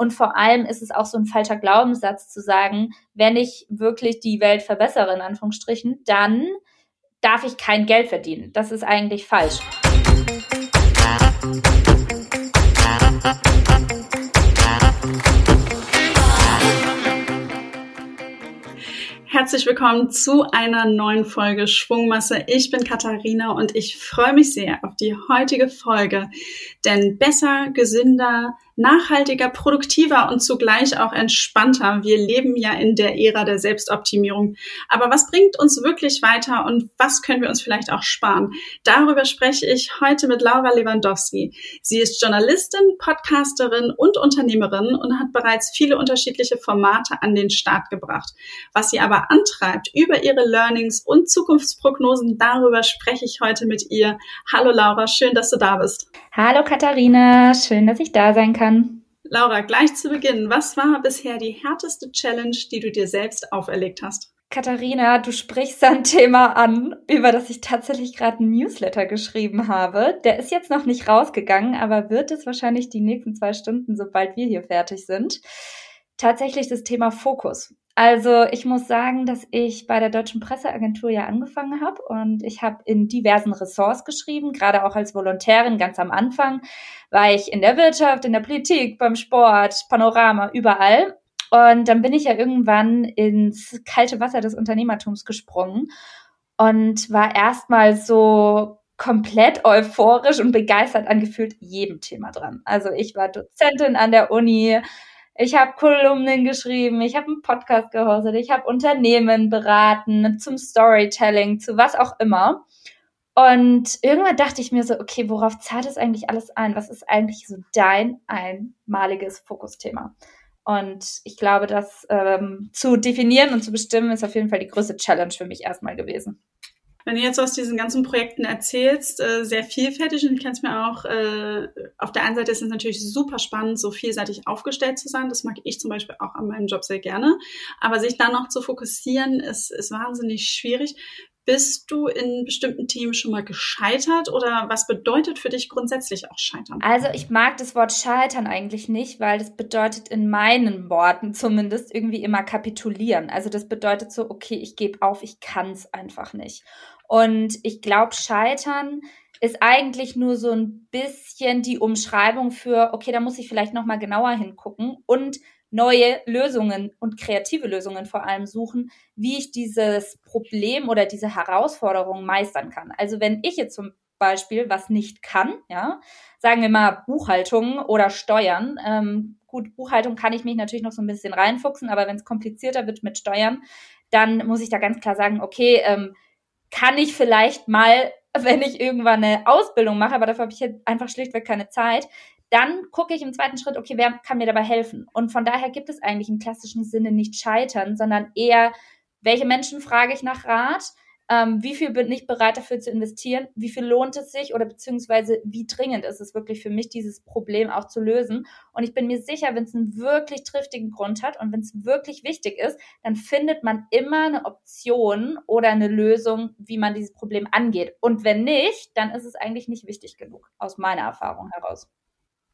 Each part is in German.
Und vor allem ist es auch so ein falscher Glaubenssatz zu sagen, wenn ich wirklich die Welt verbessere, in Anführungsstrichen, dann darf ich kein Geld verdienen. Das ist eigentlich falsch. Herzlich willkommen zu einer neuen Folge Schwungmasse. Ich bin Katharina und ich freue mich sehr auf die heutige Folge. Denn besser, gesünder, nachhaltiger, produktiver und zugleich auch entspannter. Wir leben ja in der Ära der Selbstoptimierung. Aber was bringt uns wirklich weiter und was können wir uns vielleicht auch sparen? Darüber spreche ich heute mit Laura Lewandowski. Sie ist Journalistin, Podcasterin und Unternehmerin und hat bereits viele unterschiedliche Formate an den Start gebracht. Was sie aber antreibt über ihre Learnings und Zukunftsprognosen, darüber spreche ich heute mit ihr. Hallo Laura, schön, dass du da bist. Hallo Katharina, schön, dass ich da sein kann kann. Laura, gleich zu Beginn, was war bisher die härteste Challenge, die du dir selbst auferlegt hast? Katharina, du sprichst ein Thema an, über das ich tatsächlich gerade ein Newsletter geschrieben habe. Der ist jetzt noch nicht rausgegangen, aber wird es wahrscheinlich die nächsten zwei Stunden, sobald wir hier fertig sind. Tatsächlich das Thema Fokus. Also ich muss sagen, dass ich bei der Deutschen Presseagentur ja angefangen habe und ich habe in diversen Ressorts geschrieben, gerade auch als Volontärin ganz am Anfang war ich in der Wirtschaft, in der Politik, beim Sport, Panorama, überall. Und dann bin ich ja irgendwann ins kalte Wasser des Unternehmertums gesprungen und war erstmal so komplett euphorisch und begeistert angefühlt jedem Thema dran. Also ich war Dozentin an der Uni, ich habe Kolumnen geschrieben, ich habe einen Podcast gehostet, ich habe Unternehmen beraten zum Storytelling, zu was auch immer. Und irgendwann dachte ich mir so, okay, worauf zahlt es eigentlich alles ein? Was ist eigentlich so dein einmaliges Fokusthema? Und ich glaube, das ähm, zu definieren und zu bestimmen, ist auf jeden Fall die größte Challenge für mich erstmal gewesen. Wenn du jetzt aus diesen ganzen Projekten erzählst, äh, sehr vielfältig und ich kann es mir auch, äh, auf der einen Seite ist es natürlich super spannend, so vielseitig aufgestellt zu sein. Das mag ich zum Beispiel auch an meinem Job sehr gerne. Aber sich dann noch zu fokussieren, ist, ist wahnsinnig schwierig. Bist du in bestimmten Themen schon mal gescheitert oder was bedeutet für dich grundsätzlich auch Scheitern? Also ich mag das Wort Scheitern eigentlich nicht, weil das bedeutet in meinen Worten zumindest irgendwie immer kapitulieren. Also das bedeutet so, okay, ich gebe auf, ich kann es einfach nicht. Und ich glaube, Scheitern ist eigentlich nur so ein bisschen die Umschreibung für, okay, da muss ich vielleicht noch mal genauer hingucken und neue Lösungen und kreative Lösungen vor allem suchen, wie ich dieses Problem oder diese Herausforderung meistern kann. Also wenn ich jetzt zum Beispiel was nicht kann, ja, sagen wir mal Buchhaltung oder Steuern. Ähm, gut, Buchhaltung kann ich mich natürlich noch so ein bisschen reinfuchsen, aber wenn es komplizierter wird mit Steuern, dann muss ich da ganz klar sagen, okay, ähm, kann ich vielleicht mal, wenn ich irgendwann eine Ausbildung mache, aber dafür habe ich jetzt einfach schlichtweg keine Zeit, dann gucke ich im zweiten Schritt, okay, wer kann mir dabei helfen? Und von daher gibt es eigentlich im klassischen Sinne nicht scheitern, sondern eher, welche Menschen frage ich nach Rat? Ähm, wie viel bin ich bereit dafür zu investieren? Wie viel lohnt es sich oder beziehungsweise wie dringend ist es wirklich für mich, dieses Problem auch zu lösen? Und ich bin mir sicher, wenn es einen wirklich triftigen Grund hat und wenn es wirklich wichtig ist, dann findet man immer eine Option oder eine Lösung, wie man dieses Problem angeht. Und wenn nicht, dann ist es eigentlich nicht wichtig genug, aus meiner Erfahrung heraus.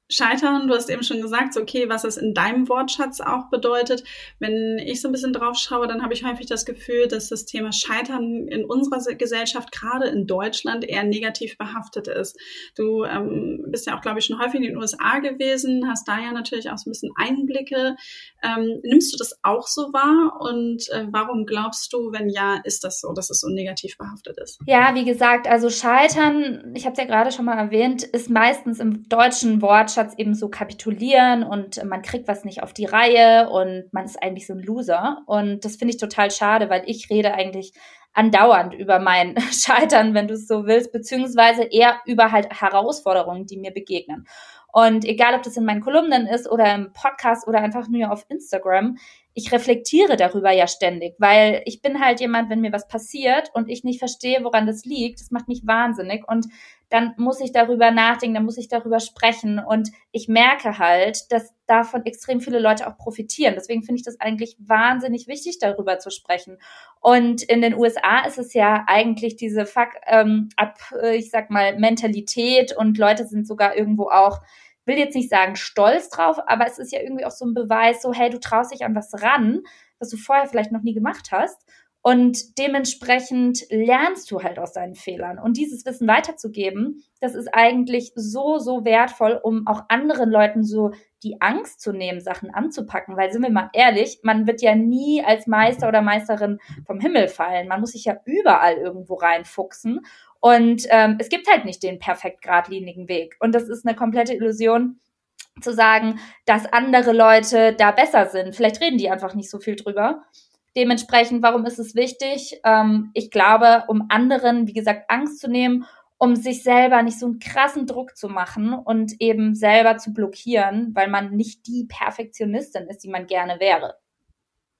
Scheitern, du hast eben schon gesagt, so okay, was es in deinem Wortschatz auch bedeutet. Wenn ich so ein bisschen drauf schaue, dann habe ich häufig das Gefühl, dass das Thema Scheitern in unserer Gesellschaft, gerade in Deutschland, eher negativ behaftet ist. Du ähm, bist ja auch, glaube ich, schon häufig in den USA gewesen, hast da ja natürlich auch so ein bisschen Einblicke. Ähm, nimmst du das auch so wahr? Und äh, warum glaubst du, wenn ja, ist das so, dass es so negativ behaftet ist? Ja, wie gesagt, also Scheitern, ich habe es ja gerade schon mal erwähnt, ist meistens im deutschen Wortschatz Wortschatz eben so kapitulieren und man kriegt was nicht auf die Reihe und man ist eigentlich so ein Loser. Und das finde ich total schade, weil ich rede eigentlich andauernd über mein Scheitern, wenn du es so willst, beziehungsweise eher über halt Herausforderungen, die mir begegnen. Und egal, ob das in meinen Kolumnen ist oder im Podcast oder einfach nur auf Instagram, ich reflektiere darüber ja ständig, weil ich bin halt jemand, wenn mir was passiert und ich nicht verstehe, woran das liegt, das macht mich wahnsinnig und dann muss ich darüber nachdenken, dann muss ich darüber sprechen und ich merke halt, dass davon extrem viele Leute auch profitieren. Deswegen finde ich das eigentlich wahnsinnig wichtig, darüber zu sprechen. Und in den USA ist es ja eigentlich diese Fuck ähm, ab, äh, ich sag mal Mentalität und Leute sind sogar irgendwo auch will jetzt nicht sagen stolz drauf, aber es ist ja irgendwie auch so ein Beweis, so hey, du traust dich an was ran, was du vorher vielleicht noch nie gemacht hast. Und dementsprechend lernst du halt aus deinen Fehlern. Und dieses Wissen weiterzugeben, das ist eigentlich so, so wertvoll, um auch anderen Leuten so die Angst zu nehmen, Sachen anzupacken. Weil sind wir mal ehrlich, man wird ja nie als Meister oder Meisterin vom Himmel fallen. Man muss sich ja überall irgendwo reinfuchsen. Und ähm, es gibt halt nicht den perfekt geradlinigen Weg. Und das ist eine komplette Illusion zu sagen, dass andere Leute da besser sind. Vielleicht reden die einfach nicht so viel drüber. Dementsprechend, warum ist es wichtig? Ähm, ich glaube, um anderen, wie gesagt, Angst zu nehmen, um sich selber nicht so einen krassen Druck zu machen und eben selber zu blockieren, weil man nicht die Perfektionistin ist, die man gerne wäre.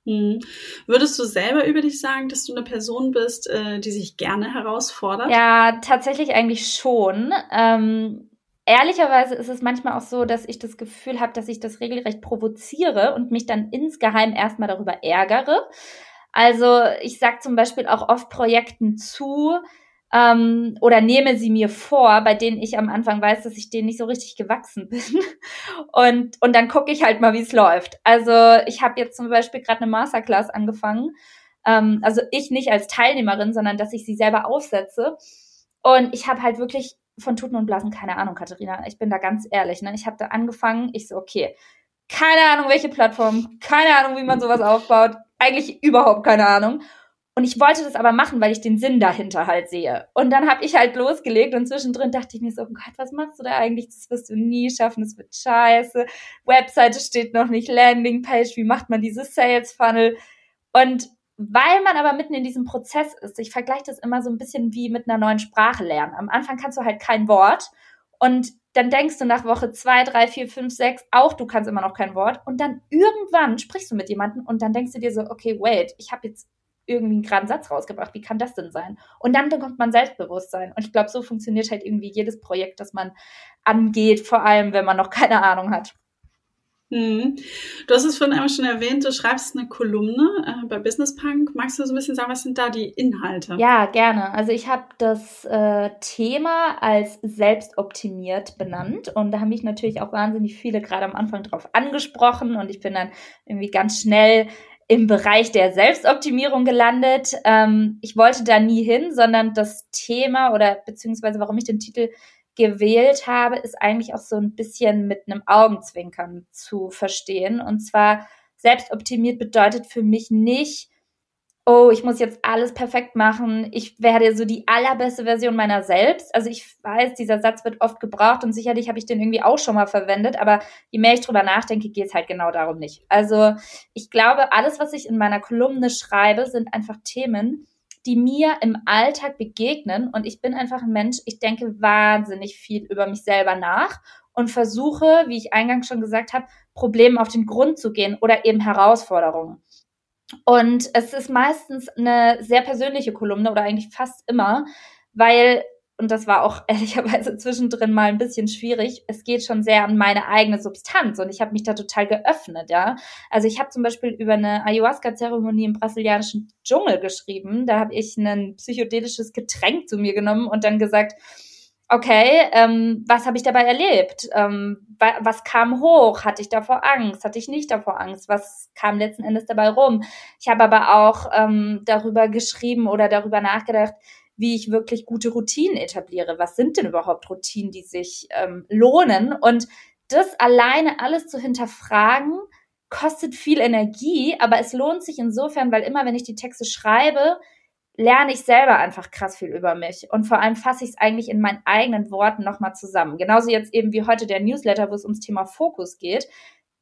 Hm. Würdest du selber über dich sagen, dass du eine Person bist, äh, die sich gerne herausfordert? Ja, tatsächlich eigentlich schon. Ähm, ehrlicherweise ist es manchmal auch so, dass ich das Gefühl habe, dass ich das regelrecht provoziere und mich dann insgeheim erstmal darüber ärgere. Also ich sage zum Beispiel auch oft Projekten zu ähm, oder nehme sie mir vor, bei denen ich am Anfang weiß, dass ich denen nicht so richtig gewachsen bin. Und, und dann gucke ich halt mal, wie es läuft. Also ich habe jetzt zum Beispiel gerade eine Masterclass angefangen. Ähm, also ich nicht als Teilnehmerin, sondern dass ich sie selber aufsetze. Und ich habe halt wirklich von Tuten und Blasen keine Ahnung, Katharina. Ich bin da ganz ehrlich. Ne? Ich habe da angefangen, ich so, okay, keine Ahnung, welche Plattform, keine Ahnung, wie man sowas aufbaut, eigentlich überhaupt keine Ahnung. Und ich wollte das aber machen, weil ich den Sinn dahinter halt sehe. Und dann habe ich halt losgelegt und zwischendrin dachte ich mir so, oh Gott, was machst du da eigentlich? Das wirst du nie schaffen, das wird scheiße. Webseite steht noch nicht, Landingpage, wie macht man dieses Sales Funnel? Und weil man aber mitten in diesem Prozess ist, ich vergleiche das immer so ein bisschen wie mit einer neuen Sprache lernen. Am Anfang kannst du halt kein Wort und dann denkst du nach Woche zwei, drei, vier, fünf, sechs, auch du kannst immer noch kein Wort und dann irgendwann sprichst du mit jemandem und dann denkst du dir so, okay, wait, ich habe jetzt irgendwie einen geraden Satz rausgebracht, wie kann das denn sein? Und dann bekommt man Selbstbewusstsein und ich glaube, so funktioniert halt irgendwie jedes Projekt, das man angeht, vor allem wenn man noch keine Ahnung hat. Hm. Du hast es vorhin einmal schon erwähnt, du schreibst eine Kolumne äh, bei Business Punk. Magst du so ein bisschen sagen, was sind da die Inhalte? Ja, gerne. Also ich habe das äh, Thema als selbstoptimiert benannt und da haben mich natürlich auch wahnsinnig viele gerade am Anfang drauf angesprochen und ich bin dann irgendwie ganz schnell im Bereich der Selbstoptimierung gelandet. Ähm, ich wollte da nie hin, sondern das Thema oder beziehungsweise warum ich den Titel gewählt habe, ist eigentlich auch so ein bisschen mit einem Augenzwinkern zu verstehen. Und zwar selbstoptimiert bedeutet für mich nicht, oh, ich muss jetzt alles perfekt machen, ich werde so die allerbeste Version meiner selbst. Also ich weiß, dieser Satz wird oft gebraucht und sicherlich habe ich den irgendwie auch schon mal verwendet, aber je mehr ich drüber nachdenke, geht es halt genau darum nicht. Also ich glaube, alles, was ich in meiner Kolumne schreibe, sind einfach Themen, die mir im Alltag begegnen. Und ich bin einfach ein Mensch, ich denke wahnsinnig viel über mich selber nach und versuche, wie ich eingangs schon gesagt habe, Problemen auf den Grund zu gehen oder eben Herausforderungen. Und es ist meistens eine sehr persönliche Kolumne oder eigentlich fast immer, weil und das war auch ehrlicherweise zwischendrin mal ein bisschen schwierig. Es geht schon sehr an meine eigene Substanz und ich habe mich da total geöffnet, ja. Also ich habe zum Beispiel über eine Ayahuasca-Zeremonie im brasilianischen Dschungel geschrieben. Da habe ich ein psychedelisches Getränk zu mir genommen und dann gesagt, okay, ähm, was habe ich dabei erlebt? Ähm, wa was kam hoch? Hatte ich davor Angst? Hatte ich nicht davor Angst? Was kam letzten Endes dabei rum? Ich habe aber auch ähm, darüber geschrieben oder darüber nachgedacht, wie ich wirklich gute Routinen etabliere. Was sind denn überhaupt Routinen, die sich ähm, lohnen? Und das alleine alles zu hinterfragen, kostet viel Energie, aber es lohnt sich insofern, weil immer, wenn ich die Texte schreibe, lerne ich selber einfach krass viel über mich. Und vor allem fasse ich es eigentlich in meinen eigenen Worten nochmal zusammen. Genauso jetzt eben wie heute der Newsletter, wo es ums Thema Fokus geht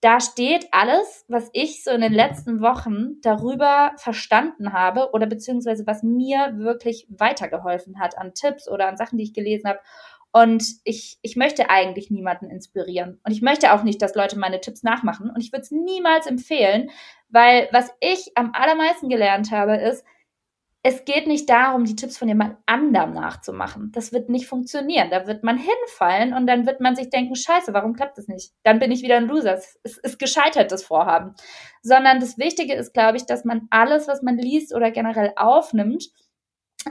da steht alles, was ich so in den letzten Wochen darüber verstanden habe oder beziehungsweise was mir wirklich weitergeholfen hat an Tipps oder an Sachen, die ich gelesen habe. Und ich, ich möchte eigentlich niemanden inspirieren. Und ich möchte auch nicht, dass Leute meine Tipps nachmachen. Und ich würde es niemals empfehlen, weil was ich am allermeisten gelernt habe, ist, es geht nicht darum, die Tipps von jemand anderem nachzumachen. Das wird nicht funktionieren. Da wird man hinfallen und dann wird man sich denken, scheiße, warum klappt das nicht? Dann bin ich wieder ein Loser. Es ist gescheitert, das Vorhaben. Sondern das Wichtige ist, glaube ich, dass man alles, was man liest oder generell aufnimmt,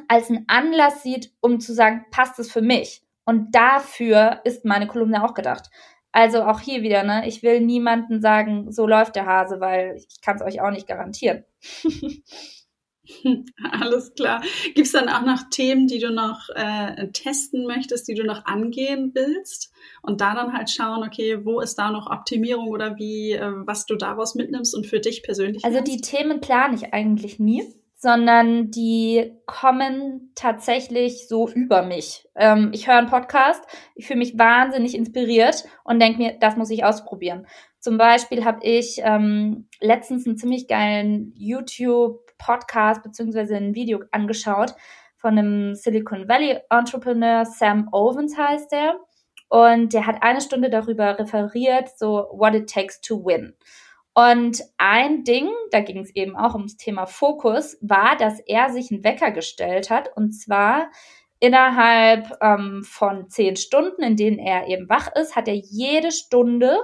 als einen Anlass sieht, um zu sagen, passt es für mich? Und dafür ist meine Kolumne auch gedacht. Also auch hier wieder, ne? Ich will niemanden sagen, so läuft der Hase, weil ich kann es euch auch nicht garantieren. Alles klar. Gibt es dann auch noch Themen, die du noch äh, testen möchtest, die du noch angehen willst? Und da dann halt schauen, okay, wo ist da noch Optimierung oder wie, äh, was du daraus mitnimmst und für dich persönlich? Also die Themen plane ich eigentlich nie sondern die kommen tatsächlich so über mich. Ähm, ich höre einen Podcast, ich fühle mich wahnsinnig inspiriert und denke mir, das muss ich ausprobieren. Zum Beispiel habe ich ähm, letztens einen ziemlich geilen YouTube-Podcast beziehungsweise ein Video angeschaut von einem Silicon Valley Entrepreneur, Sam Owens heißt der. Und der hat eine Stunde darüber referiert, so what it takes to win. Und ein Ding, da ging es eben auch ums Thema Fokus, war, dass er sich einen Wecker gestellt hat und zwar innerhalb ähm, von zehn Stunden, in denen er eben wach ist, hat er jede Stunde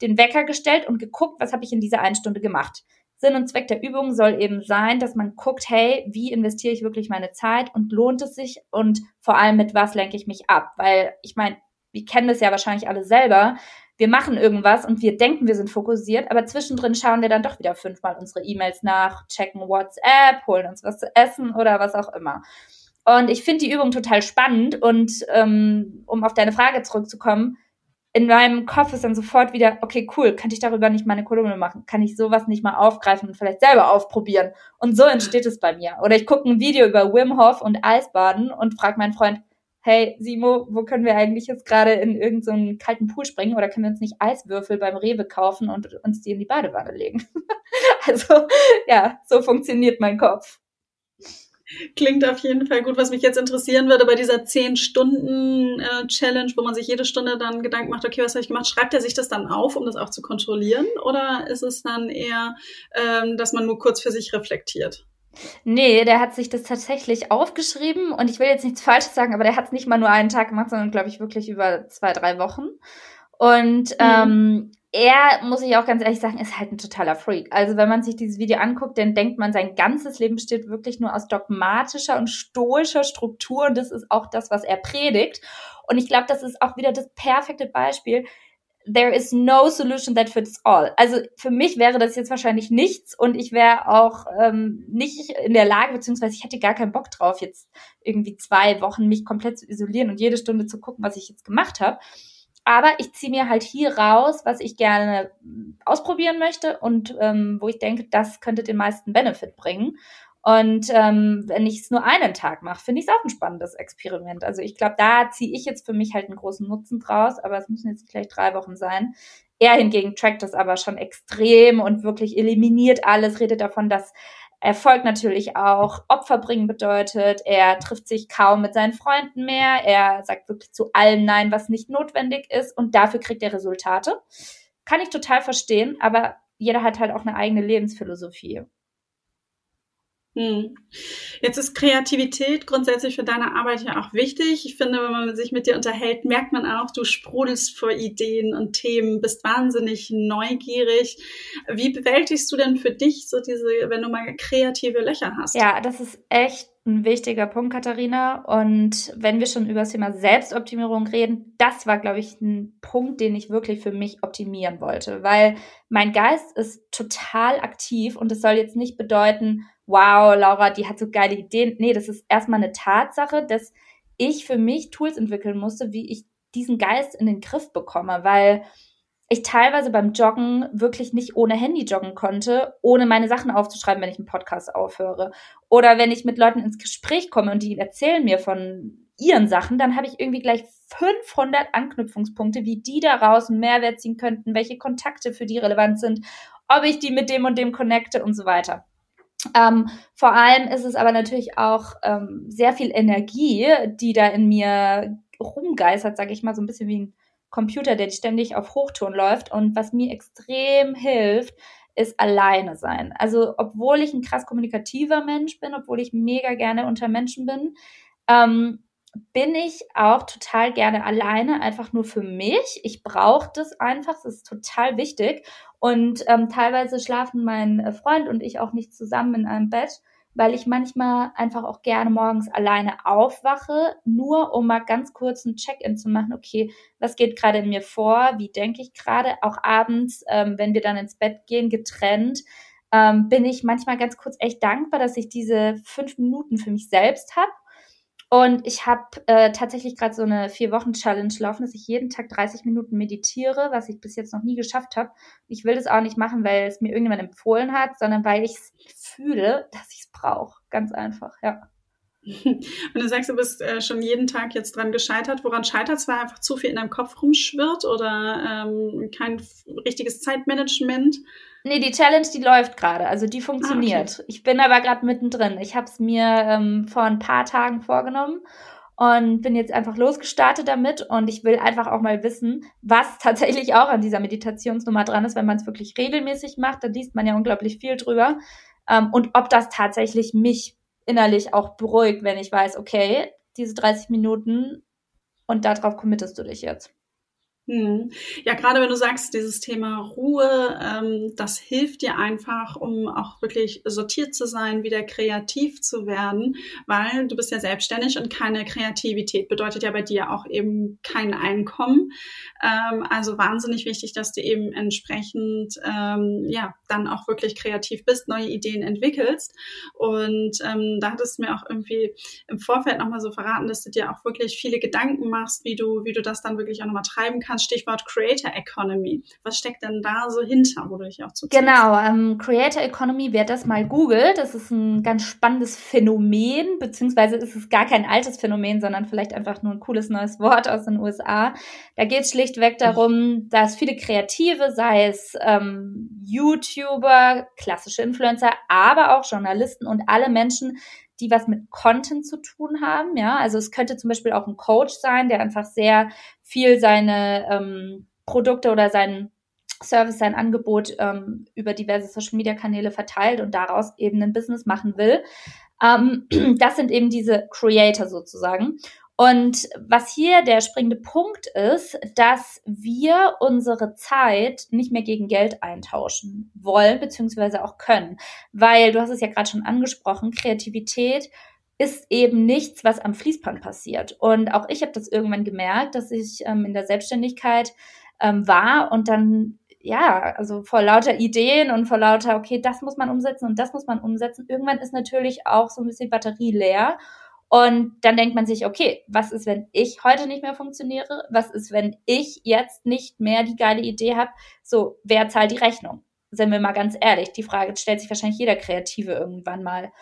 den Wecker gestellt und geguckt, was habe ich in dieser einen Stunde gemacht. Sinn und Zweck der Übung soll eben sein, dass man guckt, hey, wie investiere ich wirklich meine Zeit und lohnt es sich und vor allem mit was lenke ich mich ab? Weil ich meine, wir kennen das ja wahrscheinlich alle selber wir machen irgendwas und wir denken, wir sind fokussiert, aber zwischendrin schauen wir dann doch wieder fünfmal unsere E-Mails nach, checken WhatsApp, holen uns was zu essen oder was auch immer. Und ich finde die Übung total spannend und ähm, um auf deine Frage zurückzukommen, in meinem Kopf ist dann sofort wieder, okay, cool, könnte ich darüber nicht mal eine Kolumne machen? Kann ich sowas nicht mal aufgreifen und vielleicht selber aufprobieren? Und so entsteht es bei mir. Oder ich gucke ein Video über Wim Hof und Eisbaden und frage meinen Freund, hey Simo, wo können wir eigentlich jetzt gerade in irgendeinen so kalten Pool springen oder können wir uns nicht Eiswürfel beim Rewe kaufen und uns die in die Badewanne legen? also ja, so funktioniert mein Kopf. Klingt auf jeden Fall gut. Was mich jetzt interessieren würde bei dieser 10-Stunden-Challenge, wo man sich jede Stunde dann Gedanken macht, okay, was habe ich gemacht? Schreibt er sich das dann auf, um das auch zu kontrollieren? Oder ist es dann eher, ähm, dass man nur kurz für sich reflektiert? Nee, der hat sich das tatsächlich aufgeschrieben und ich will jetzt nichts Falsches sagen, aber der hat es nicht mal nur einen Tag gemacht, sondern glaube ich wirklich über zwei, drei Wochen. Und mhm. ähm, er, muss ich auch ganz ehrlich sagen, ist halt ein totaler Freak. Also wenn man sich dieses Video anguckt, dann denkt man, sein ganzes Leben besteht wirklich nur aus dogmatischer und stoischer Struktur und das ist auch das, was er predigt. Und ich glaube, das ist auch wieder das perfekte Beispiel there is no solution that fits all. Also für mich wäre das jetzt wahrscheinlich nichts und ich wäre auch ähm, nicht in der Lage, beziehungsweise ich hätte gar keinen Bock drauf, jetzt irgendwie zwei Wochen mich komplett zu isolieren und jede Stunde zu gucken, was ich jetzt gemacht habe. Aber ich ziehe mir halt hier raus, was ich gerne ausprobieren möchte und ähm, wo ich denke, das könnte den meisten Benefit bringen. Und ähm, wenn ich es nur einen Tag mache, finde ich es auch ein spannendes Experiment. Also ich glaube, da ziehe ich jetzt für mich halt einen großen Nutzen draus, aber es müssen jetzt gleich drei Wochen sein. Er hingegen trackt das aber schon extrem und wirklich eliminiert alles, redet davon, dass Erfolg natürlich auch Opfer bringen bedeutet. Er trifft sich kaum mit seinen Freunden mehr. Er sagt wirklich zu allem Nein, was nicht notwendig ist. Und dafür kriegt er Resultate. Kann ich total verstehen, aber jeder hat halt auch eine eigene Lebensphilosophie. Hm. Jetzt ist Kreativität grundsätzlich für deine Arbeit ja auch wichtig. Ich finde, wenn man sich mit dir unterhält, merkt man auch, du sprudelst vor Ideen und Themen, bist wahnsinnig neugierig. Wie bewältigst du denn für dich so diese, wenn du mal kreative Löcher hast? Ja, das ist echt ein wichtiger Punkt, Katharina. Und wenn wir schon über das Thema Selbstoptimierung reden, das war, glaube ich, ein Punkt, den ich wirklich für mich optimieren wollte, weil mein Geist ist total aktiv und es soll jetzt nicht bedeuten, wow, Laura, die hat so geile Ideen. Nee, das ist erstmal eine Tatsache, dass ich für mich Tools entwickeln musste, wie ich diesen Geist in den Griff bekomme, weil ich teilweise beim Joggen wirklich nicht ohne Handy joggen konnte, ohne meine Sachen aufzuschreiben, wenn ich einen Podcast aufhöre. Oder wenn ich mit Leuten ins Gespräch komme und die erzählen mir von ihren Sachen, dann habe ich irgendwie gleich 500 Anknüpfungspunkte, wie die daraus einen Mehrwert ziehen könnten, welche Kontakte für die relevant sind, ob ich die mit dem und dem connecte und so weiter. Ähm, vor allem ist es aber natürlich auch ähm, sehr viel Energie, die da in mir rumgeistert, sage ich mal, so ein bisschen wie ein Computer, der ständig auf Hochton läuft. Und was mir extrem hilft, ist alleine sein. Also obwohl ich ein krass kommunikativer Mensch bin, obwohl ich mega gerne unter Menschen bin, ähm, bin ich auch total gerne alleine, einfach nur für mich. Ich brauche das einfach, das ist total wichtig. Und ähm, teilweise schlafen mein äh, Freund und ich auch nicht zusammen in einem Bett. weil ich manchmal einfach auch gerne morgens alleine aufwache, nur um mal ganz kurz ein Check-in zu machen. Okay, was geht gerade in mir vor? Wie denke ich gerade? Auch abends, ähm, wenn wir dann ins Bett gehen, getrennt, ähm, bin ich manchmal ganz kurz echt dankbar, dass ich diese fünf Minuten für mich selbst habe und ich habe äh, tatsächlich gerade so eine Vier-Wochen-Challenge laufen, dass ich jeden Tag 30 Minuten meditiere, was ich bis jetzt noch nie geschafft habe. Ich will das auch nicht machen, weil es mir irgendjemand empfohlen hat, sondern weil ich fühle, dass ich es brauche. Ganz einfach, ja. Und du sagst, du bist äh, schon jeden Tag jetzt dran gescheitert. Woran scheitert es? Weil einfach zu viel in deinem Kopf rumschwirrt oder ähm, kein richtiges Zeitmanagement? Nee, die Challenge, die läuft gerade. Also die funktioniert. Ah, okay. Ich bin aber gerade mittendrin. Ich habe es mir ähm, vor ein paar Tagen vorgenommen und bin jetzt einfach losgestartet damit. Und ich will einfach auch mal wissen, was tatsächlich auch an dieser Meditationsnummer dran ist, wenn man es wirklich regelmäßig macht. Da liest man ja unglaublich viel drüber. Ähm, und ob das tatsächlich mich innerlich auch beruhigt, wenn ich weiß, okay, diese 30 Minuten und darauf committest du dich jetzt. Hm. Ja, gerade wenn du sagst, dieses Thema Ruhe, ähm, das hilft dir einfach, um auch wirklich sortiert zu sein, wieder kreativ zu werden, weil du bist ja selbstständig und keine Kreativität bedeutet ja bei dir auch eben kein Einkommen. Ähm, also wahnsinnig wichtig, dass du eben entsprechend ähm, ja dann auch wirklich kreativ bist, neue Ideen entwickelst. Und ähm, da hattest du mir auch irgendwie im Vorfeld nochmal so verraten, dass du dir auch wirklich viele Gedanken machst, wie du, wie du das dann wirklich auch nochmal treiben kannst Stichwort Creator Economy. Was steckt denn da so hinter, wo du dich auch zu Genau, ähm, Creator Economy, wer das mal googelt, das ist ein ganz spannendes Phänomen, beziehungsweise ist es gar kein altes Phänomen, sondern vielleicht einfach nur ein cooles neues Wort aus den USA. Da geht es schlichtweg darum, dass viele Kreative, sei es ähm, YouTuber, klassische Influencer, aber auch Journalisten und alle Menschen, die was mit Content zu tun haben. Ja, also es könnte zum Beispiel auch ein Coach sein, der einfach sehr viel seine ähm, Produkte oder sein Service, sein Angebot ähm, über diverse Social Media Kanäle verteilt und daraus eben ein Business machen will. Ähm, das sind eben diese Creator sozusagen. Und was hier der springende Punkt ist, dass wir unsere Zeit nicht mehr gegen Geld eintauschen wollen, beziehungsweise auch können. Weil, du hast es ja gerade schon angesprochen, Kreativität ist eben nichts, was am Fließband passiert. Und auch ich habe das irgendwann gemerkt, dass ich ähm, in der Selbstständigkeit ähm, war und dann ja, also vor lauter Ideen und vor lauter, okay, das muss man umsetzen und das muss man umsetzen. Irgendwann ist natürlich auch so ein bisschen Batterie leer. Und dann denkt man sich, okay, was ist, wenn ich heute nicht mehr funktioniere? Was ist, wenn ich jetzt nicht mehr die geile Idee habe? So, wer zahlt die Rechnung? Sind wir mal ganz ehrlich, die Frage stellt sich wahrscheinlich jeder Kreative irgendwann mal.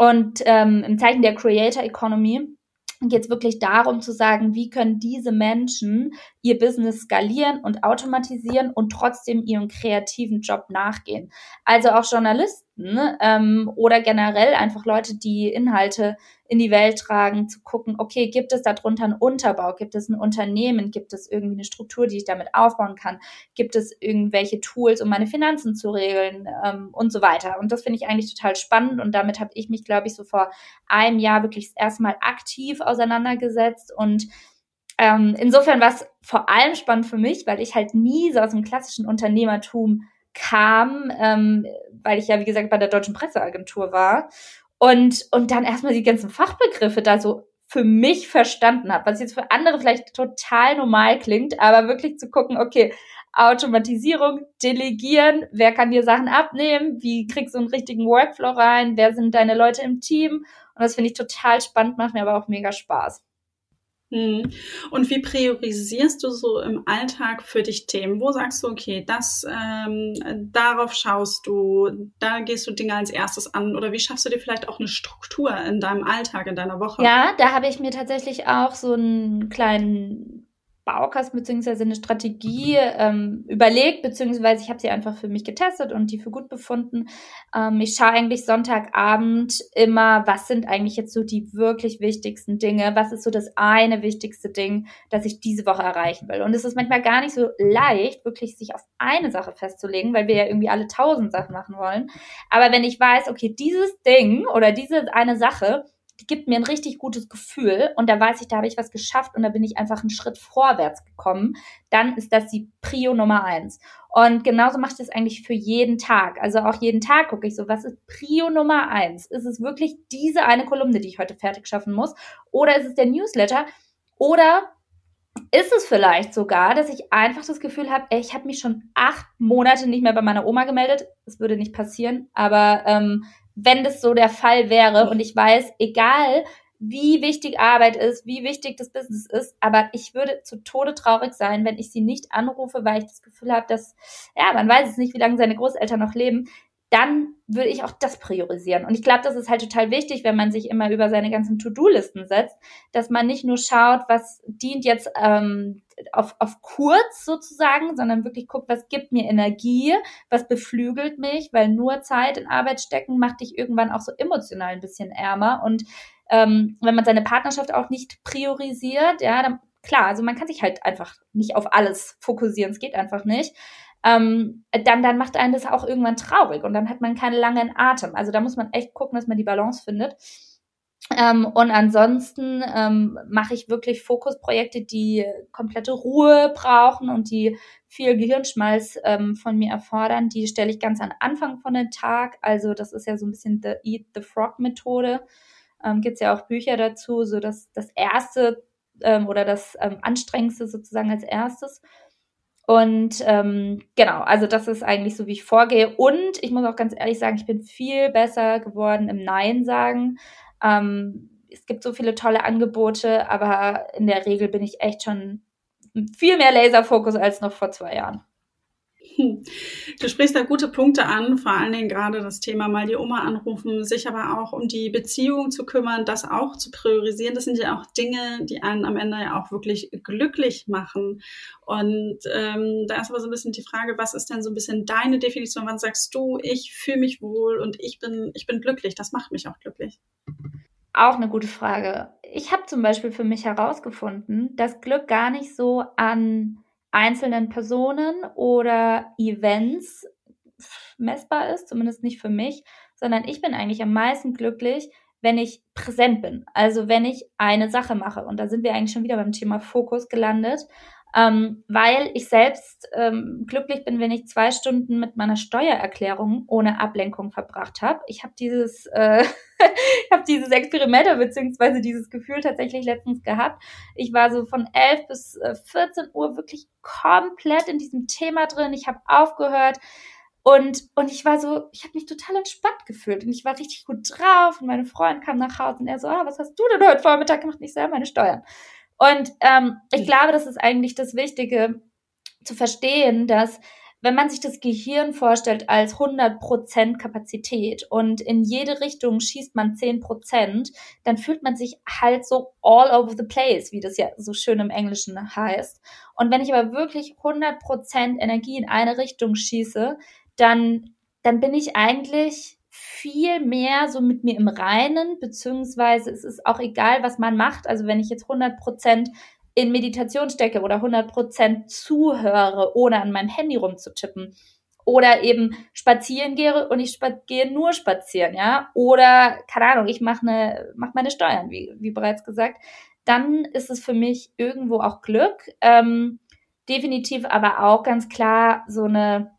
Und ähm, im Zeichen der Creator Economy geht es wirklich darum zu sagen, wie können diese Menschen ihr Business skalieren und automatisieren und trotzdem ihrem kreativen Job nachgehen. Also auch Journalisten ähm, oder generell einfach Leute, die Inhalte in die Welt tragen, zu gucken, okay, gibt es darunter einen Unterbau, gibt es ein Unternehmen, gibt es irgendwie eine Struktur, die ich damit aufbauen kann, gibt es irgendwelche Tools, um meine Finanzen zu regeln ähm, und so weiter. Und das finde ich eigentlich total spannend und damit habe ich mich, glaube ich, so vor einem Jahr wirklich erstmal aktiv auseinandergesetzt und ähm, insofern war es vor allem spannend für mich, weil ich halt nie so aus dem klassischen Unternehmertum kam, ähm, weil ich ja, wie gesagt, bei der Deutschen Presseagentur war und, und dann erstmal die ganzen Fachbegriffe da so für mich verstanden habe, was jetzt für andere vielleicht total normal klingt, aber wirklich zu gucken, okay, Automatisierung, Delegieren, wer kann dir Sachen abnehmen, wie kriegst du einen richtigen Workflow rein, wer sind deine Leute im Team und das finde ich total spannend, macht mir aber auch mega Spaß. Hm. Und wie priorisierst du so im Alltag für dich Themen? Wo sagst du, okay, das, ähm, darauf schaust du, da gehst du Dinge als erstes an oder wie schaffst du dir vielleicht auch eine Struktur in deinem Alltag, in deiner Woche? Ja, da habe ich mir tatsächlich auch so einen kleinen Baukasten beziehungsweise eine Strategie ähm, überlegt, beziehungsweise ich habe sie einfach für mich getestet und die für gut befunden. Ähm, ich schaue eigentlich Sonntagabend immer, was sind eigentlich jetzt so die wirklich wichtigsten Dinge, was ist so das eine wichtigste Ding, das ich diese Woche erreichen will. Und es ist manchmal gar nicht so leicht, wirklich sich auf eine Sache festzulegen, weil wir ja irgendwie alle tausend Sachen machen wollen. Aber wenn ich weiß, okay, dieses Ding oder diese eine Sache, die gibt mir ein richtig gutes Gefühl und da weiß ich, da habe ich was geschafft und da bin ich einfach einen Schritt vorwärts gekommen, dann ist das die Prio Nummer eins. Und genauso mache ich das eigentlich für jeden Tag. Also auch jeden Tag gucke ich so, was ist Prio Nummer eins? Ist es wirklich diese eine Kolumne, die ich heute fertig schaffen muss? Oder ist es der Newsletter? Oder ist es vielleicht sogar, dass ich einfach das Gefühl habe, ich habe mich schon acht Monate nicht mehr bei meiner Oma gemeldet. Das würde nicht passieren, aber ähm, wenn das so der Fall wäre. Und ich weiß, egal wie wichtig Arbeit ist, wie wichtig das Business ist, aber ich würde zu Tode traurig sein, wenn ich sie nicht anrufe, weil ich das Gefühl habe, dass, ja, man weiß es nicht, wie lange seine Großeltern noch leben, dann würde ich auch das priorisieren. Und ich glaube, das ist halt total wichtig, wenn man sich immer über seine ganzen To-Do-Listen setzt, dass man nicht nur schaut, was dient jetzt ähm, auf, auf kurz sozusagen, sondern wirklich guckt, was gibt mir Energie, was beflügelt mich, weil nur Zeit in Arbeit stecken macht dich irgendwann auch so emotional ein bisschen ärmer. Und ähm, wenn man seine Partnerschaft auch nicht priorisiert, ja, dann klar, also man kann sich halt einfach nicht auf alles fokussieren, es geht einfach nicht ähm, dann, dann macht einen das auch irgendwann traurig und dann hat man keinen langen Atem. Also da muss man echt gucken, dass man die Balance findet. Ähm, und ansonsten ähm, mache ich wirklich Fokusprojekte, die komplette Ruhe brauchen und die viel Gehirnschmalz ähm, von mir erfordern. Die stelle ich ganz am Anfang von den Tag. Also das ist ja so ein bisschen the Eat the Frog Methode. Ähm, Gibt ja auch Bücher dazu, so dass das erste ähm, oder das ähm, anstrengendste sozusagen als erstes. Und ähm, genau, also das ist eigentlich so, wie ich vorgehe. Und ich muss auch ganz ehrlich sagen, ich bin viel besser geworden im Nein sagen. Ähm, es gibt so viele tolle Angebote, aber in der Regel bin ich echt schon viel mehr Laserfokus als noch vor zwei Jahren. Du sprichst da gute Punkte an, vor allen Dingen gerade das Thema mal die Oma anrufen, sich aber auch um die Beziehung zu kümmern, das auch zu priorisieren. Das sind ja auch Dinge, die einen am Ende ja auch wirklich glücklich machen. Und ähm, da ist aber so ein bisschen die Frage, was ist denn so ein bisschen deine Definition? Wann sagst du, ich fühle mich wohl und ich bin, ich bin glücklich? Das macht mich auch glücklich. Auch eine gute Frage. Ich habe zum Beispiel für mich herausgefunden, dass Glück gar nicht so an einzelnen Personen oder Events messbar ist, zumindest nicht für mich, sondern ich bin eigentlich am meisten glücklich, wenn ich präsent bin. Also wenn ich eine Sache mache. Und da sind wir eigentlich schon wieder beim Thema Fokus gelandet ähm, weil ich selbst ähm, glücklich bin, wenn ich zwei Stunden mit meiner Steuererklärung ohne Ablenkung verbracht habe. Ich habe dieses, äh, ich habe dieses Experiment beziehungsweise dieses Gefühl tatsächlich letztens gehabt. Ich war so von 11 bis äh, 14 Uhr wirklich komplett in diesem Thema drin. Ich habe aufgehört. Und, und ich war so, ich habe mich total entspannt gefühlt und ich war richtig gut drauf und meine Freundin kam nach Hause und er so, ah, was hast du denn heute Vormittag gemacht? Nicht selber meine Steuern. Und ähm, ich glaube, das ist eigentlich das Wichtige zu verstehen, dass wenn man sich das Gehirn vorstellt als 100% Kapazität und in jede Richtung schießt man 10%, dann fühlt man sich halt so all over the place, wie das ja so schön im Englischen heißt. Und wenn ich aber wirklich 100% Energie in eine Richtung schieße, dann, dann bin ich eigentlich viel mehr so mit mir im Reinen, beziehungsweise es ist auch egal, was man macht. Also wenn ich jetzt 100 Prozent in Meditation stecke oder 100 Prozent zuhöre, ohne an meinem Handy rumzutippen, oder eben spazieren gehe und ich gehe nur spazieren, ja, oder keine Ahnung, ich mache ne, mach meine Steuern, wie, wie bereits gesagt, dann ist es für mich irgendwo auch Glück. Ähm, definitiv aber auch ganz klar so eine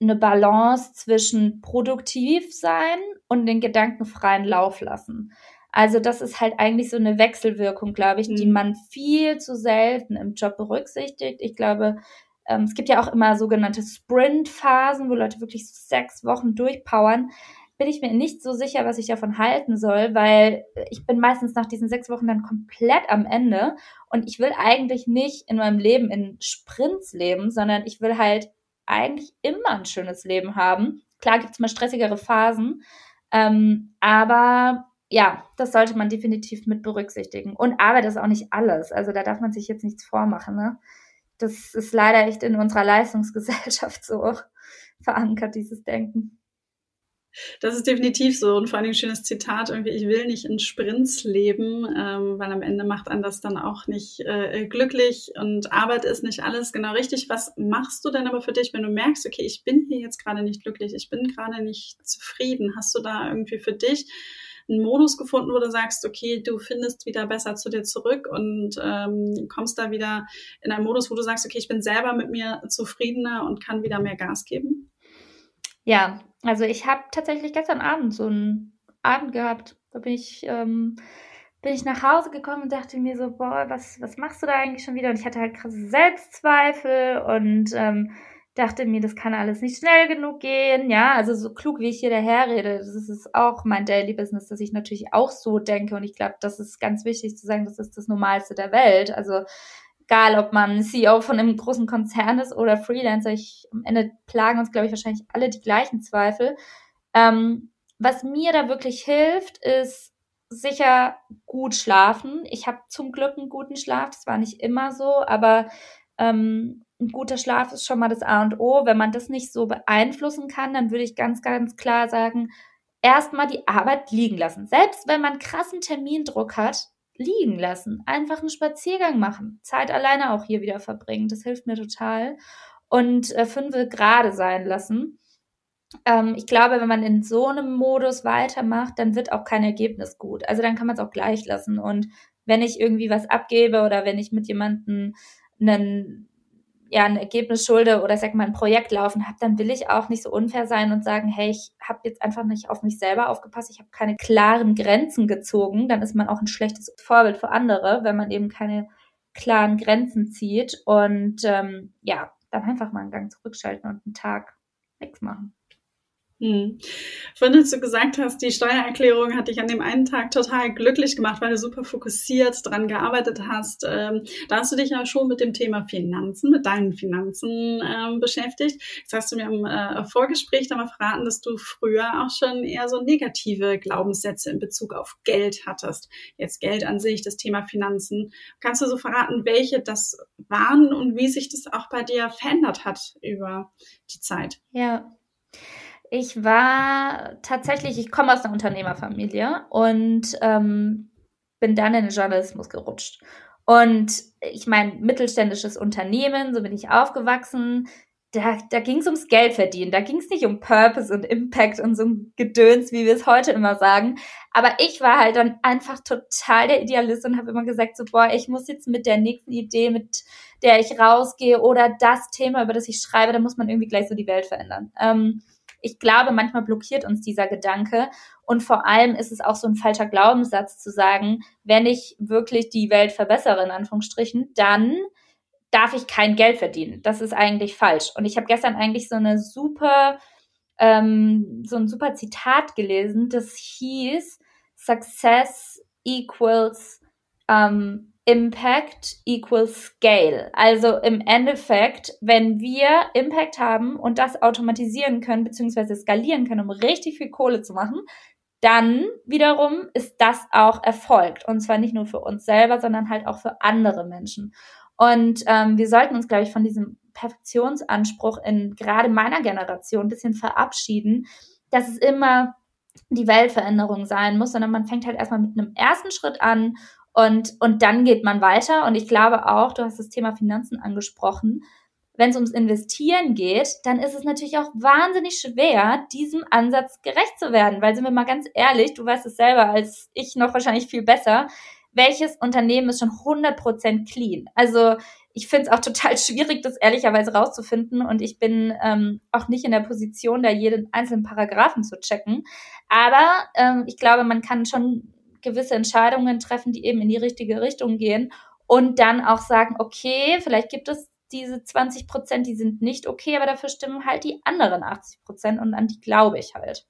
eine Balance zwischen produktiv sein und den Gedanken freien Lauf lassen. Also das ist halt eigentlich so eine Wechselwirkung, glaube ich, mhm. die man viel zu selten im Job berücksichtigt. Ich glaube, ähm, es gibt ja auch immer sogenannte Sprint-Phasen, wo Leute wirklich sechs Wochen durchpowern. Bin ich mir nicht so sicher, was ich davon halten soll, weil ich bin meistens nach diesen sechs Wochen dann komplett am Ende und ich will eigentlich nicht in meinem Leben in Sprints leben, sondern ich will halt eigentlich immer ein schönes Leben haben. Klar gibt es mal stressigere Phasen, ähm, aber ja, das sollte man definitiv mit berücksichtigen. Und Arbeit ist auch nicht alles. Also da darf man sich jetzt nichts vormachen. Ne? Das ist leider echt in unserer Leistungsgesellschaft so verankert, dieses Denken. Das ist definitiv so und vor allem ein schönes Zitat irgendwie, ich will nicht in Sprints leben, ähm, weil am Ende macht einen das dann auch nicht äh, glücklich und Arbeit ist nicht alles genau richtig. Was machst du denn aber für dich, wenn du merkst, okay, ich bin hier jetzt gerade nicht glücklich, ich bin gerade nicht zufrieden? Hast du da irgendwie für dich einen Modus gefunden, wo du sagst, okay, du findest wieder besser zu dir zurück und ähm, kommst da wieder in einen Modus, wo du sagst, okay, ich bin selber mit mir zufriedener und kann wieder mehr Gas geben? Ja, also ich habe tatsächlich gestern Abend so einen Abend gehabt. Da bin ich, ähm, bin ich nach Hause gekommen und dachte mir so, boah, was, was machst du da eigentlich schon wieder? Und ich hatte halt krasse Selbstzweifel und ähm, dachte mir, das kann alles nicht schnell genug gehen. Ja, also so klug, wie ich hier daherrede, das ist auch mein Daily Business, dass ich natürlich auch so denke. Und ich glaube, das ist ganz wichtig zu sagen, das ist das Normalste der Welt. Also egal, ob man CEO von einem großen Konzern ist oder Freelancer, ich, am Ende plagen uns, glaube ich, wahrscheinlich alle die gleichen Zweifel. Ähm, was mir da wirklich hilft, ist sicher gut schlafen. Ich habe zum Glück einen guten Schlaf, das war nicht immer so, aber ähm, ein guter Schlaf ist schon mal das A und O. Wenn man das nicht so beeinflussen kann, dann würde ich ganz, ganz klar sagen, erstmal die Arbeit liegen lassen. Selbst wenn man krassen Termindruck hat, liegen lassen. Einfach einen Spaziergang machen. Zeit alleine auch hier wieder verbringen. Das hilft mir total. Und äh, fünfe gerade sein lassen. Ähm, ich glaube, wenn man in so einem Modus weitermacht, dann wird auch kein Ergebnis gut. Also dann kann man es auch gleich lassen. Und wenn ich irgendwie was abgebe oder wenn ich mit jemandem einen ja ein Ergebnis schulde oder sag mal ein Projekt laufen habe, dann will ich auch nicht so unfair sein und sagen, hey, ich habe jetzt einfach nicht auf mich selber aufgepasst, ich habe keine klaren Grenzen gezogen, dann ist man auch ein schlechtes Vorbild für andere, wenn man eben keine klaren Grenzen zieht und ähm, ja, dann einfach mal einen Gang zurückschalten und einen Tag nichts machen. Hm. Vorhin, als du gesagt hast, die Steuererklärung hat dich an dem einen Tag total glücklich gemacht, weil du super fokussiert dran gearbeitet hast. Ähm, da hast du dich ja schon mit dem Thema Finanzen, mit deinen Finanzen ähm, beschäftigt. Jetzt hast du mir im äh, Vorgespräch da verraten, dass du früher auch schon eher so negative Glaubenssätze in Bezug auf Geld hattest. Jetzt Geld an sich, das Thema Finanzen. Kannst du so verraten, welche das waren und wie sich das auch bei dir verändert hat über die Zeit? Ja. Ich war tatsächlich, ich komme aus einer Unternehmerfamilie und ähm, bin dann in den Journalismus gerutscht. Und ich meine, mittelständisches Unternehmen, so bin ich aufgewachsen. Da, da ging es ums Geld verdienen. Da ging es nicht um Purpose und Impact und so ein Gedöns, wie wir es heute immer sagen. Aber ich war halt dann einfach total der Idealist und habe immer gesagt, so, boah, ich muss jetzt mit der nächsten Idee, mit der ich rausgehe oder das Thema, über das ich schreibe, da muss man irgendwie gleich so die Welt verändern. Ähm, ich glaube, manchmal blockiert uns dieser Gedanke. Und vor allem ist es auch so ein falscher Glaubenssatz zu sagen, wenn ich wirklich die Welt verbessere, in Anführungsstrichen, dann darf ich kein Geld verdienen. Das ist eigentlich falsch. Und ich habe gestern eigentlich so eine super, ähm, so ein super Zitat gelesen, das hieß, Success equals ähm, Impact equals Scale. Also im Endeffekt, wenn wir Impact haben und das automatisieren können, beziehungsweise skalieren können, um richtig viel Kohle zu machen, dann wiederum ist das auch erfolgt. Und zwar nicht nur für uns selber, sondern halt auch für andere Menschen. Und ähm, wir sollten uns, glaube ich, von diesem Perfektionsanspruch in gerade meiner Generation ein bisschen verabschieden, dass es immer die Weltveränderung sein muss, sondern man fängt halt erstmal mit einem ersten Schritt an und, und dann geht man weiter. Und ich glaube auch, du hast das Thema Finanzen angesprochen. Wenn es ums Investieren geht, dann ist es natürlich auch wahnsinnig schwer, diesem Ansatz gerecht zu werden. Weil sind wir mal ganz ehrlich, du weißt es selber als ich noch wahrscheinlich viel besser, welches Unternehmen ist schon 100% clean? Also ich finde es auch total schwierig, das ehrlicherweise rauszufinden. Und ich bin ähm, auch nicht in der Position, da jeden einzelnen Paragraphen zu checken. Aber ähm, ich glaube, man kann schon gewisse Entscheidungen treffen, die eben in die richtige Richtung gehen und dann auch sagen, okay, vielleicht gibt es diese 20 Prozent, die sind nicht okay, aber dafür stimmen halt die anderen 80 Prozent und an die glaube ich halt.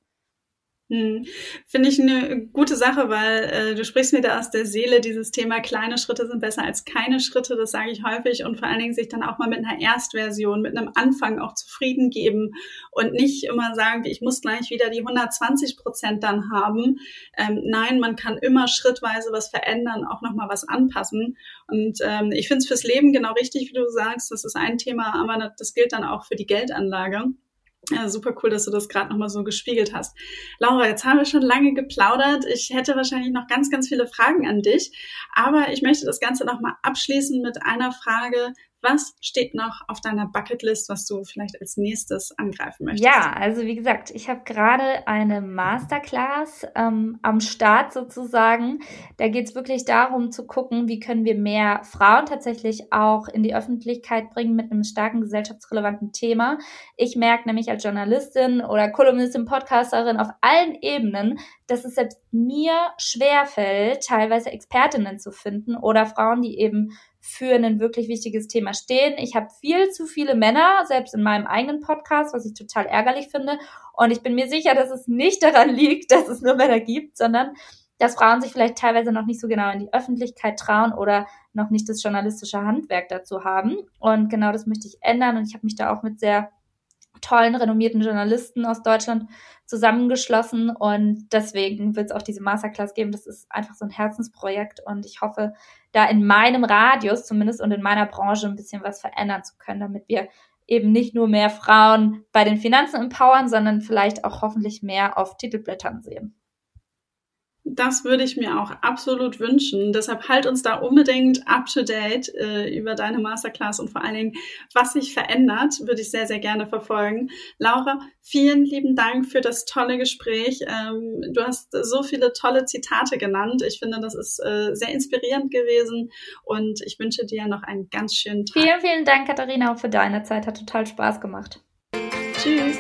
Hm. Finde ich eine gute Sache, weil äh, du sprichst mir da aus der Seele, dieses Thema kleine Schritte sind besser als keine Schritte, das sage ich häufig und vor allen Dingen sich dann auch mal mit einer Erstversion, mit einem Anfang auch zufrieden geben und nicht immer sagen, ich muss gleich wieder die 120 Prozent dann haben. Ähm, nein, man kann immer schrittweise was verändern, auch nochmal was anpassen und ähm, ich finde es fürs Leben genau richtig, wie du sagst, das ist ein Thema, aber das gilt dann auch für die Geldanlage. Ja, super cool, dass du das gerade nochmal so gespiegelt hast. Laura, jetzt haben wir schon lange geplaudert. Ich hätte wahrscheinlich noch ganz, ganz viele Fragen an dich. Aber ich möchte das Ganze nochmal abschließen mit einer Frage. Was steht noch auf deiner Bucketlist, was du vielleicht als nächstes angreifen möchtest? Ja, also wie gesagt, ich habe gerade eine Masterclass ähm, am Start sozusagen. Da geht es wirklich darum zu gucken, wie können wir mehr Frauen tatsächlich auch in die Öffentlichkeit bringen mit einem starken gesellschaftsrelevanten Thema. Ich merke nämlich als Journalistin oder Kolumnistin, Podcasterin auf allen Ebenen, dass es selbst mir schwerfällt, teilweise Expertinnen zu finden oder Frauen, die eben für ein wirklich wichtiges Thema stehen. Ich habe viel zu viele Männer, selbst in meinem eigenen Podcast, was ich total ärgerlich finde. Und ich bin mir sicher, dass es nicht daran liegt, dass es nur Männer gibt, sondern dass Frauen sich vielleicht teilweise noch nicht so genau in die Öffentlichkeit trauen oder noch nicht das journalistische Handwerk dazu haben. Und genau das möchte ich ändern. Und ich habe mich da auch mit sehr tollen, renommierten Journalisten aus Deutschland zusammengeschlossen und deswegen wird es auch diese Masterclass geben. Das ist einfach so ein Herzensprojekt und ich hoffe, da in meinem Radius zumindest und in meiner Branche ein bisschen was verändern zu können, damit wir eben nicht nur mehr Frauen bei den Finanzen empowern, sondern vielleicht auch hoffentlich mehr auf Titelblättern sehen. Das würde ich mir auch absolut wünschen. Deshalb halt uns da unbedingt up to date äh, über deine Masterclass und vor allen Dingen, was sich verändert, würde ich sehr, sehr gerne verfolgen. Laura, vielen lieben Dank für das tolle Gespräch. Ähm, du hast so viele tolle Zitate genannt. Ich finde, das ist äh, sehr inspirierend gewesen und ich wünsche dir noch einen ganz schönen Tag. Vielen, vielen Dank, Katharina, auch für deine Zeit. Hat total Spaß gemacht. Tschüss.